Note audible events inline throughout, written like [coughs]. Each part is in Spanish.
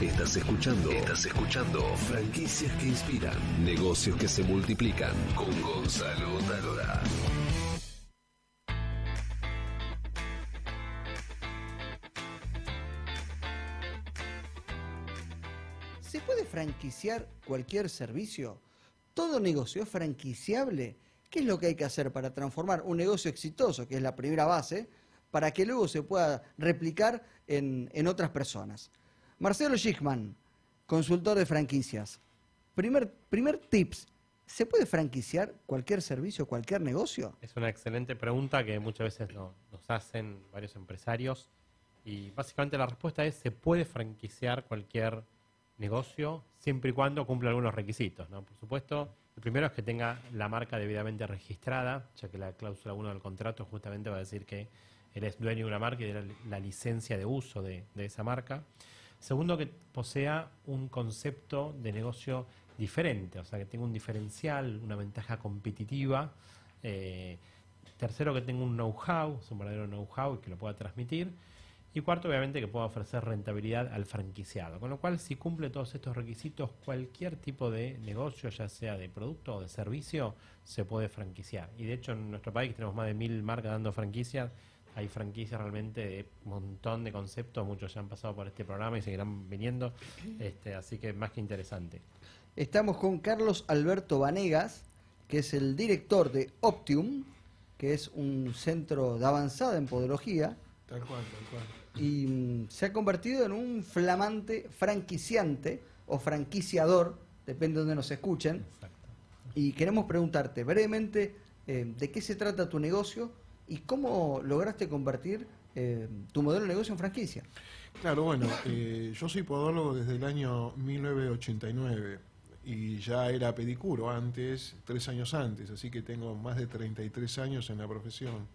Estás escuchando. Estás escuchando. Franquicias que inspiran. Negocios que se multiplican. Con Gonzalo Talora. ¿Se puede franquiciar cualquier servicio? ¿Todo negocio es franquiciable? ¿Qué es lo que hay que hacer para transformar un negocio exitoso, que es la primera base, para que luego se pueda replicar en, en otras personas? Marcelo Schickman, consultor de franquicias. Primer, primer tips, ¿se puede franquiciar cualquier servicio, cualquier negocio? Es una excelente pregunta que muchas veces no- nos hacen varios empresarios y básicamente la respuesta es se puede franquiciar cualquier negocio siempre y cuando cumpla algunos requisitos. ¿no? Por supuesto, el primero es que tenga la marca debidamente registrada, ya que la cláusula 1 del contrato justamente va a decir que eres dueño de una marca y de la, la licencia de uso de, de esa marca. Segundo, que posea un concepto de negocio diferente, o sea, que tenga un diferencial, una ventaja competitiva. Eh, tercero, que tenga un know-how, un verdadero know-how y que lo pueda transmitir. Y cuarto, obviamente, que pueda ofrecer rentabilidad al franquiciado. Con lo cual, si cumple todos estos requisitos, cualquier tipo de negocio, ya sea de producto o de servicio, se puede franquiciar. Y de hecho, en nuestro país tenemos más de mil marcas dando franquicias. Hay franquicias realmente de un montón de conceptos. Muchos ya han pasado por este programa y seguirán viniendo. Este, así que más que interesante. Estamos con Carlos Alberto Vanegas, que es el director de Optium, que es un centro de avanzada en podología, Tal cual, tal cual. y mm, se ha convertido en un flamante franquiciante o franquiciador, depende de donde nos escuchen. Exacto. Y queremos preguntarte brevemente eh, de qué se trata tu negocio y cómo lograste convertir eh, tu modelo de negocio en franquicia. Claro, bueno, eh, yo soy podólogo desde el año 1989 y ya era pedicuro antes, tres años antes, así que tengo más de 33 años en la profesión.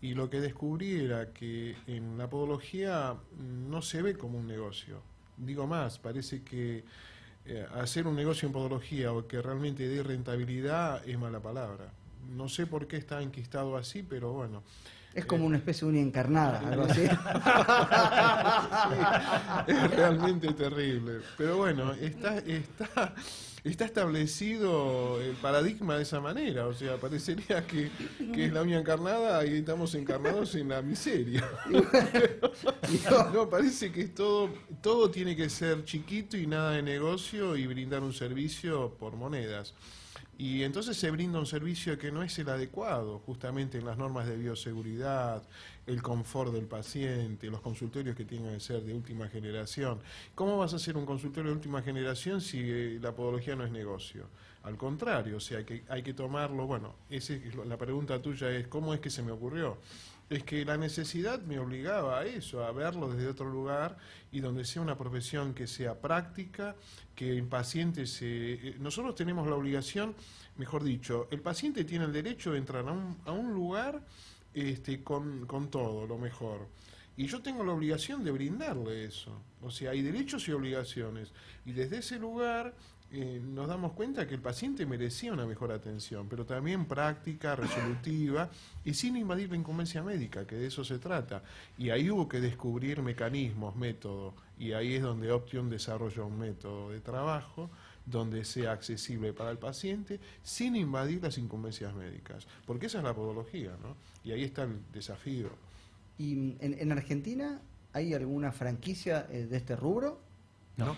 Y lo que descubrí era que en la podología no se ve como un negocio. Digo más, parece que eh, hacer un negocio en podología o que realmente dé rentabilidad es mala palabra. No sé por qué está enquistado así, pero bueno. Es como una especie de uña encarnada, [laughs] algo así. es realmente terrible. Pero bueno, está, está, está establecido el paradigma de esa manera. O sea, parecería que, que es la uña encarnada y estamos encarnados en la miseria. [laughs] No, parece que todo, todo tiene que ser chiquito y nada de negocio y brindar un servicio por monedas. Y entonces se brinda un servicio que no es el adecuado, justamente en las normas de bioseguridad, el confort del paciente, los consultorios que tienen que ser de última generación. ¿Cómo vas a hacer un consultorio de última generación si eh, la podología no es negocio? Al contrario, o sea, hay que, hay que tomarlo, bueno, la pregunta tuya es, ¿cómo es que se me ocurrió? Es que la necesidad me obligaba a eso, a verlo desde otro lugar y donde sea una profesión que sea práctica, que el paciente se... eh, Nosotros tenemos la obligación, mejor dicho, el paciente tiene el derecho de entrar a un, a un lugar este, con, con todo, lo mejor. Y yo tengo la obligación de brindarle eso. O sea, hay derechos y obligaciones. Y desde ese lugar eh, nos damos cuenta que el paciente merecía una mejor atención, pero también práctica, resolutiva y sin invadir la incumbencia médica, que de eso se trata. Y ahí hubo que descubrir mecanismos, métodos. Y ahí es donde Option desarrolla un método de trabajo donde sea accesible para el paciente sin invadir las incumbencias médicas. Porque esa es la podología, ¿no? Y ahí está el desafío. ¿Y mm, en, en Argentina hay alguna franquicia eh, de este rubro? No, no,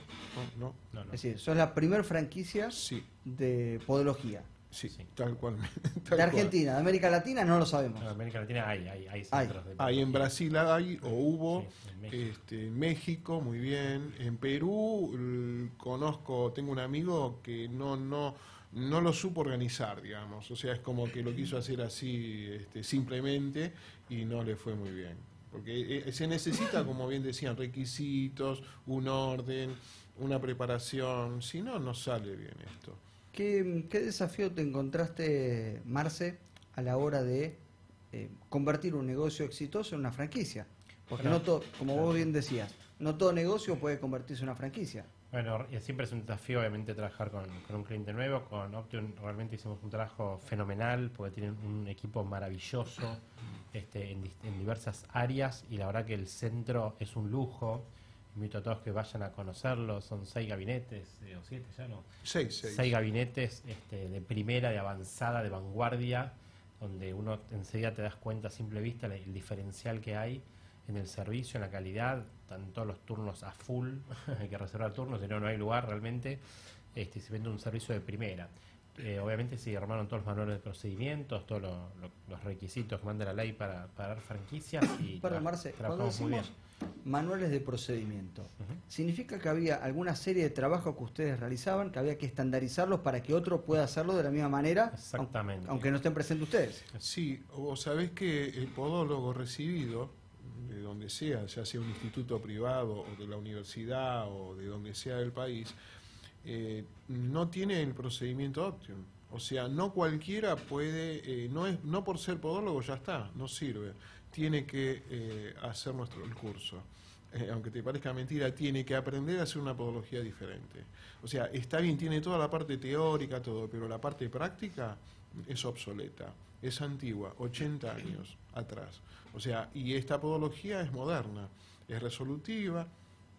no. No, no. Es decir, sos la primer franquicia Sí, de podología. sí, Sí. tal cual. [laughs] tal De cual. Argentina, de América Latina no lo sabemos. En América Latina hay, hay, hay centros de Ahí en Brasil hay o hubo, Sí, en México. este, en México, muy bien. En Perú conozco, tengo un amigo que no, no, no lo supo organizar, digamos. O sea, es como que lo quiso hacer así este, simplemente y no le fue muy bien. Porque eh, se necesita, como bien decían, requisitos, un orden, una preparación. Si no, no sale bien esto. ¿Qué, qué desafío te encontraste, Marce, a la hora de eh, convertir un negocio exitoso en una franquicia? Porque Bueno, no todo, como vos bien decías, no todo negocio puede convertirse en una franquicia. Bueno, y siempre es un desafío, obviamente, trabajar con, con un cliente nuevo. Con Option realmente hicimos un trabajo fenomenal porque tienen un equipo maravilloso este, en, en diversas áreas y la verdad que el centro es un lujo. invito a todos que vayan a conocerlo. Son seis gabinetes, eh, o siete ya no. Seis, seis. Seis gabinetes este, de primera, de avanzada, de vanguardia, donde uno enseguida te das cuenta a simple vista el diferencial que hay en el servicio, en la calidad, están todos los turnos a full, [laughs] hay que reservar turnos, si no, no hay lugar realmente, este, se vende un servicio de primera. Eh, obviamente se armaron todos los manuales de procedimientos, todos lo- lo- los requisitos que manda la ley para, para dar franquicias y [coughs] Perdón, tra- Marce, cuando trabajamos muy bien. decimos manuales de procedimiento. ¿significa que había alguna serie de trabajos que ustedes realizaban que había que estandarizarlos para que otro pueda hacerlo de la misma manera, Exactamente. aun- aunque no estén presentes ustedes? Sí, vos sabés que el podólogo recibido, de donde sea, ya sea un instituto privado o de la universidad o de donde sea del país, eh, no tiene el procedimiento óptimo. O sea, no cualquiera puede, eh, no, es, no por ser podólogo ya está, no sirve. Tiene que eh, hacer nuestro el curso. Aunque te parezca mentira, tiene que aprender a hacer una podología diferente. O sea, está bien, tiene toda la parte teórica, todo, pero la parte práctica es obsoleta, es antigua, 80 años atrás. O sea, y esta podología es moderna, es resolutiva,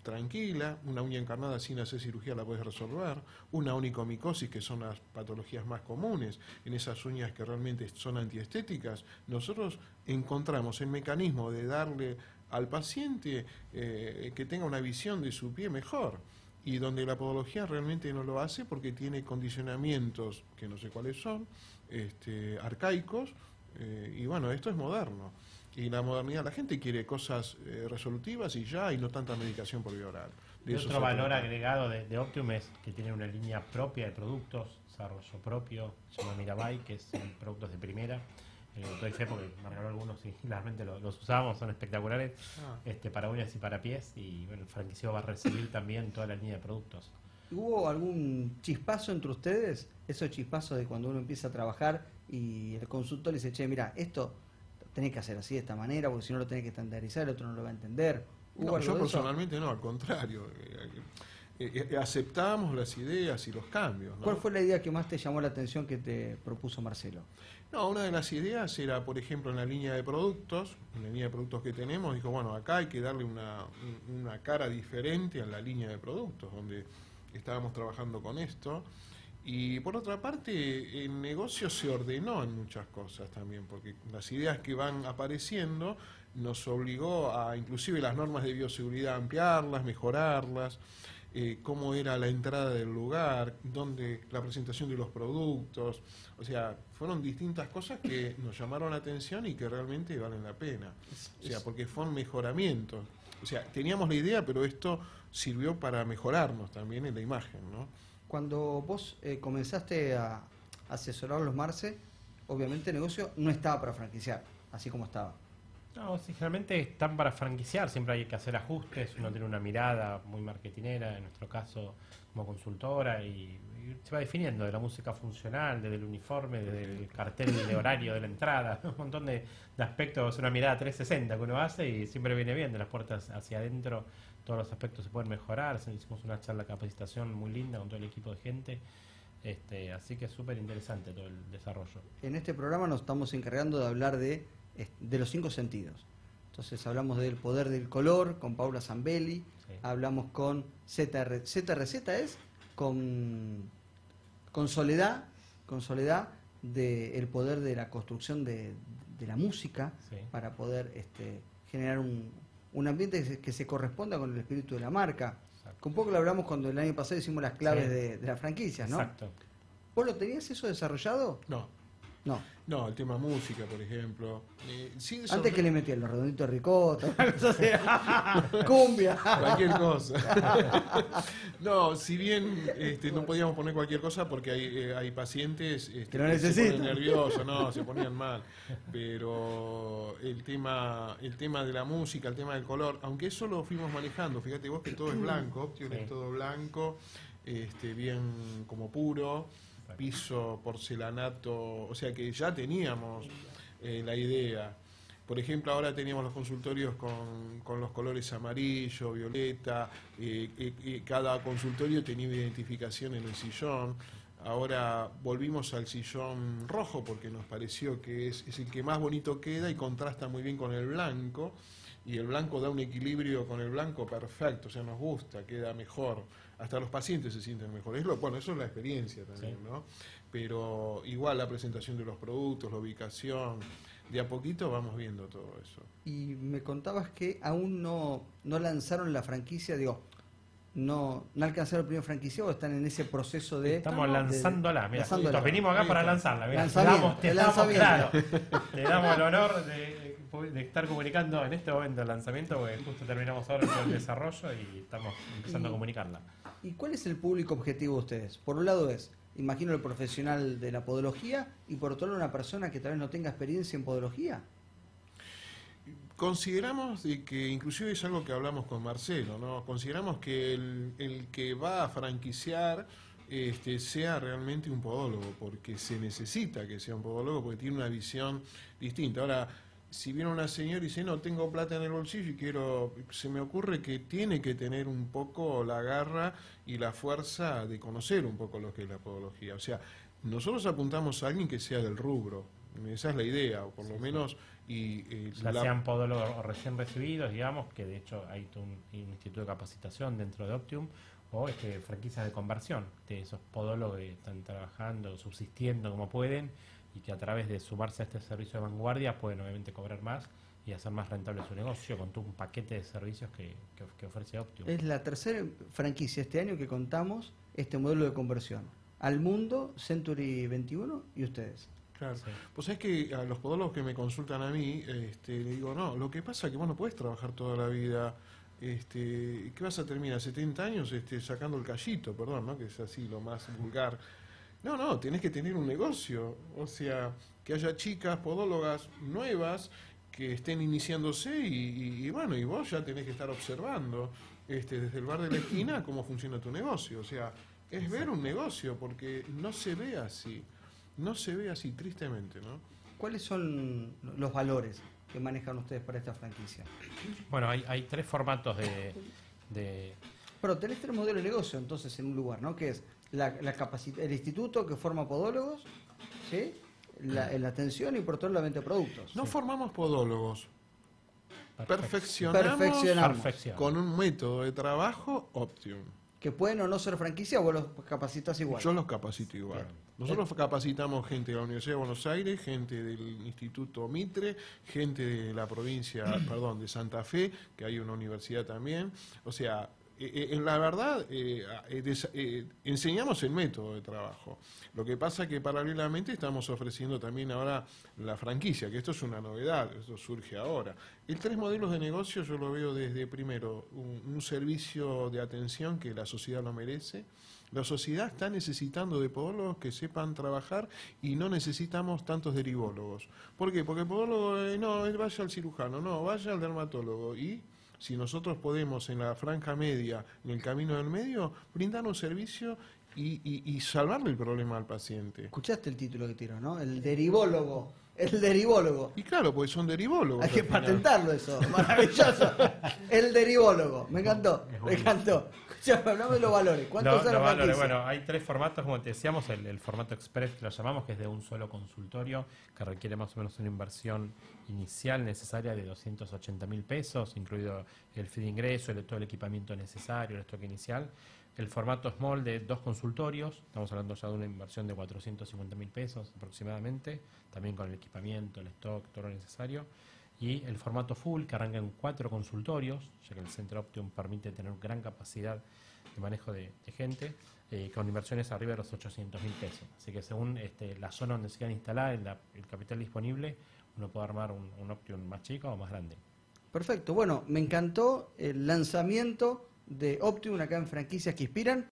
tranquila, una uña encarnada sin hacer cirugía la puedes resolver, una onicomicosis, que son las patologías más comunes, en esas uñas que realmente son antiestéticas, nosotros encontramos el mecanismo de darle al paciente eh, que tenga una visión de su pie mejor y donde la podología realmente no lo hace porque tiene condicionamientos que no sé cuáles son, este, arcaicos, eh, y bueno, esto es moderno. Y la modernidad, la gente quiere cosas eh, resolutivas y ya, y no tanta medicación por vía oral. De otro valor trata. agregado de, de Optium es que tiene una línea propia de productos, desarrollo propio, se llama Mirabai, que son productos de primera. Eh, doy fe porque me regaló algunos y [laughs] realmente lo- los usamos, son espectaculares Ah. este, para uñas y para pies. Y bueno, el franquiciado va a recibir también toda la línea de productos. ¿Hubo algún chispazo entre ustedes? Esos chispazos de cuando uno empieza a trabajar y el consultor le dice, che, mira, esto tenés que hacer así de esta manera, porque si no lo tenés que estandarizar, el otro no lo va a entender. ¿Hubo No, yo personalmente no, al contrario. Eh, eh, eh, aceptamos las ideas y los cambios. ¿no? ¿Cuál fue la idea que más te llamó la atención que te propuso Marcelo? No, una de las ideas era, por ejemplo, en la línea de productos, en la línea de productos que tenemos, dijo, bueno, acá hay que darle una, un- una cara diferente a la línea de productos, donde estábamos trabajando con esto. Y por otra parte, el negocio se ordenó en muchas cosas también, porque las ideas que van apareciendo nos obligó a, inclusive las normas de bioseguridad, ampliarlas, mejorarlas, eh, cómo era la entrada del lugar, dónde la presentación de los productos, o sea, fueron distintas cosas que [coughs] nos llamaron la atención y que realmente valen la pena. O sea, porque fueron mejoramientos. O sea, teníamos la idea, pero esto sirvió para mejorarnos también en la imagen, ¿no? Cuando vos eh, comenzaste a asesorar a los Marce, obviamente el negocio no estaba para franquiciar, así como estaba. No, sí, generalmente están para franquiciar, siempre hay que hacer ajustes, uno tiene una mirada muy marketinera, en nuestro caso como consultora, y, se va definiendo de la música funcional, desde el uniforme, desde el cartel de horario de la entrada, [laughs] un montón de, de aspectos, una mirada 360 que uno hace y siempre viene bien, de las puertas hacia adentro, todos los aspectos se pueden mejorar, hicimos una charla de capacitación muy linda con todo el equipo de gente, este, así que es súper interesante todo el desarrollo. En este programa nos estamos encargando de hablar de, de los cinco sentidos. Entonces hablamos del poder del color con Paula Zambelli, Sí. hablamos con ZR, ZRZ es con, con Soledad, con Soledad del poder de la construcción de, de la música Sí. para poder este, generar un, un ambiente que se, que se corresponda con el espíritu de la marca. Exacto. Un poco lo hablamos cuando el año pasado hicimos las claves Sí. de, de las franquicias, ¿no? Exacto. ¿Vos lo tenías eso desarrollado? No, No. no, el tema música, por ejemplo. Eh, sí, Antes sobre- que le metían los redonditos así. [laughs] [laughs] cumbia. cualquier cosa. [laughs] no, si bien este, no podíamos poner cualquier cosa porque hay, eh, hay pacientes este, Que lo se ponen nerviosos, no, se ponían mal. Pero el tema, el tema de la música, el tema del color, aunque eso lo fuimos manejando, fíjate vos que todo es blanco, Option Sí. es todo blanco, este, bien como puro, piso porcelanato, o sea que ya teníamos eh, la idea. Por ejemplo, ahora teníamos los consultorios con, con los colores amarillo, violeta, eh, eh, cada consultorio tenía identificación en el sillón. Ahora volvimos al sillón rojo porque nos pareció que es, es el que más bonito queda y contrasta muy bien con el blanco. y el blanco da un equilibrio con el blanco perfecto, o sea, nos gusta, queda mejor, hasta los pacientes se sienten mejor. Es lo, bueno, eso es la experiencia también, ¿no? Pero igual la presentación de los productos, la ubicación, de a poquito vamos viendo todo eso. Y me contabas que aún no, no lanzaron la franquicia, digo, no, no alcanzaron el primer franquicia o están en ese proceso de... Estamos lanzándola, mira, venimos acá para lanzarla, te Lanzamiento, damos, te el damos, lanzamiento. claro, te damos el honor de, de estar comunicando en este momento el lanzamiento, porque justo terminamos ahora todo el desarrollo y estamos empezando a comunicarla. ¿Y cuál es el público objetivo de ustedes? Por un lado es, imagino, el profesional de la podología y por otro lado una persona que tal vez no tenga experiencia en podología. Consideramos de que, inclusive es algo que hablamos con Marcelo, ¿no? Consideramos que el, el que va a franquiciar este, sea realmente un podólogo, porque se necesita que sea un podólogo, porque tiene una visión distinta. Ahora, si viene una señora y dice, no, tengo plata en el bolsillo y quiero, se me ocurre que tiene que tener un poco la garra y la fuerza de conocer un poco lo que es la podología. O sea, nosotros apuntamos a alguien que sea del rubro, esa es la idea, o por lo menos... Y, eh, Ya la- sean podólogos recién recibidos, digamos, que de hecho hay un, un instituto de capacitación dentro de Optium, o este, franquicias de conversión, de esos podólogos que están trabajando, subsistiendo como pueden, y que a través de sumarse a este servicio de vanguardia pueden obviamente cobrar más y hacer más rentable su negocio con todo un paquete de servicios que, que- que ofrece Optium. Es la tercera franquicia este año que contamos este modelo de conversión. Al mundo, Century 21 y ustedes. Claro. Sí. Pues es que a los podólogos que me consultan a mí, este, le digo, no, lo que pasa es que vos no puedes trabajar toda la vida, este, ¿qué vas a terminar? 70 años este, sacando el callito, perdón, ¿no? Que es así lo más vulgar. No, no, tenés que tener un negocio, o sea, que haya chicas podólogas nuevas que estén iniciándose y, y- y bueno, y vos ya tenés que estar observando este, desde el bar de la esquina [clears throat] cómo funciona tu negocio, o sea, es ver un negocio, porque no se ve así. No se ve así, tristemente, ¿no? ¿Cuáles son los valores que manejan ustedes para esta franquicia? Bueno, hay, hay tres formatos de, de- Pero tenés tres modelos de negocio entonces en un lugar, ¿no? Que es la, la el instituto que forma podólogos, ¿sí? La, la atención y por otro lado la venta de productos. No formamos podólogos, perfeccionamos con un método de trabajo Optium. Que pueden o no ser franquicia o vos los capacitas igual. Yo los capacito igual. Bien. Nosotros capacitamos gente de la Universidad de Buenos Aires, gente del Instituto Mitre, gente de la provincia, [clears throat] perdón, de Santa Fe, que hay una universidad también. O sea, eh, eh, en la verdad, eh, eh, des- eh, enseñamos el método de trabajo. Lo que pasa que paralelamente estamos ofreciendo también ahora la franquicia, que esto es una novedad, esto surge ahora. El tres modelos de negocio yo lo veo desde, primero, un, un servicio de atención que la sociedad lo merece. La sociedad está necesitando de podólogos que sepan trabajar y no necesitamos tantos derivólogos. ¿Por qué? Porque el podólogo, eh, no, vaya al cirujano, no, vaya al dermatólogo. Y si nosotros podemos en la franja media, en el camino del medio, brindar un servicio y, y- y salvarle el problema al paciente. Escuchaste el título que tiró, ¿no? El derivólogo. El derivólogo. Y claro, porque son derivólogos. Hay que patentarlo eso. Maravilloso. [laughs] El derivólogo. Me encantó. Me encantó. [laughs] Hablame de los valores. ¿Cuántos son valores, bueno, hay tres formatos, como te decíamos, el, el formato express que lo llamamos, que es de un solo consultorio, que requiere más o menos una inversión inicial necesaria de 280 mil pesos, incluido el fee de ingreso, el, todo el equipamiento necesario, el stock inicial. El formato small de dos consultorios, estamos hablando ya de una inversión de 450 mil pesos aproximadamente, también con el equipamiento, el stock, todo lo necesario. Y el formato full, que arranca en cuatro consultorios, ya que el Centro Optium permite tener gran capacidad de manejo de, gente, eh, con inversiones arriba de los 800 mil pesos. Así que según este, la zona donde se quieran instalar, el, el capital disponible, uno puede armar un, un Optium más chico o más grande. Perfecto. Bueno, me encantó el lanzamiento de Optium acá en franquicias que inspiran.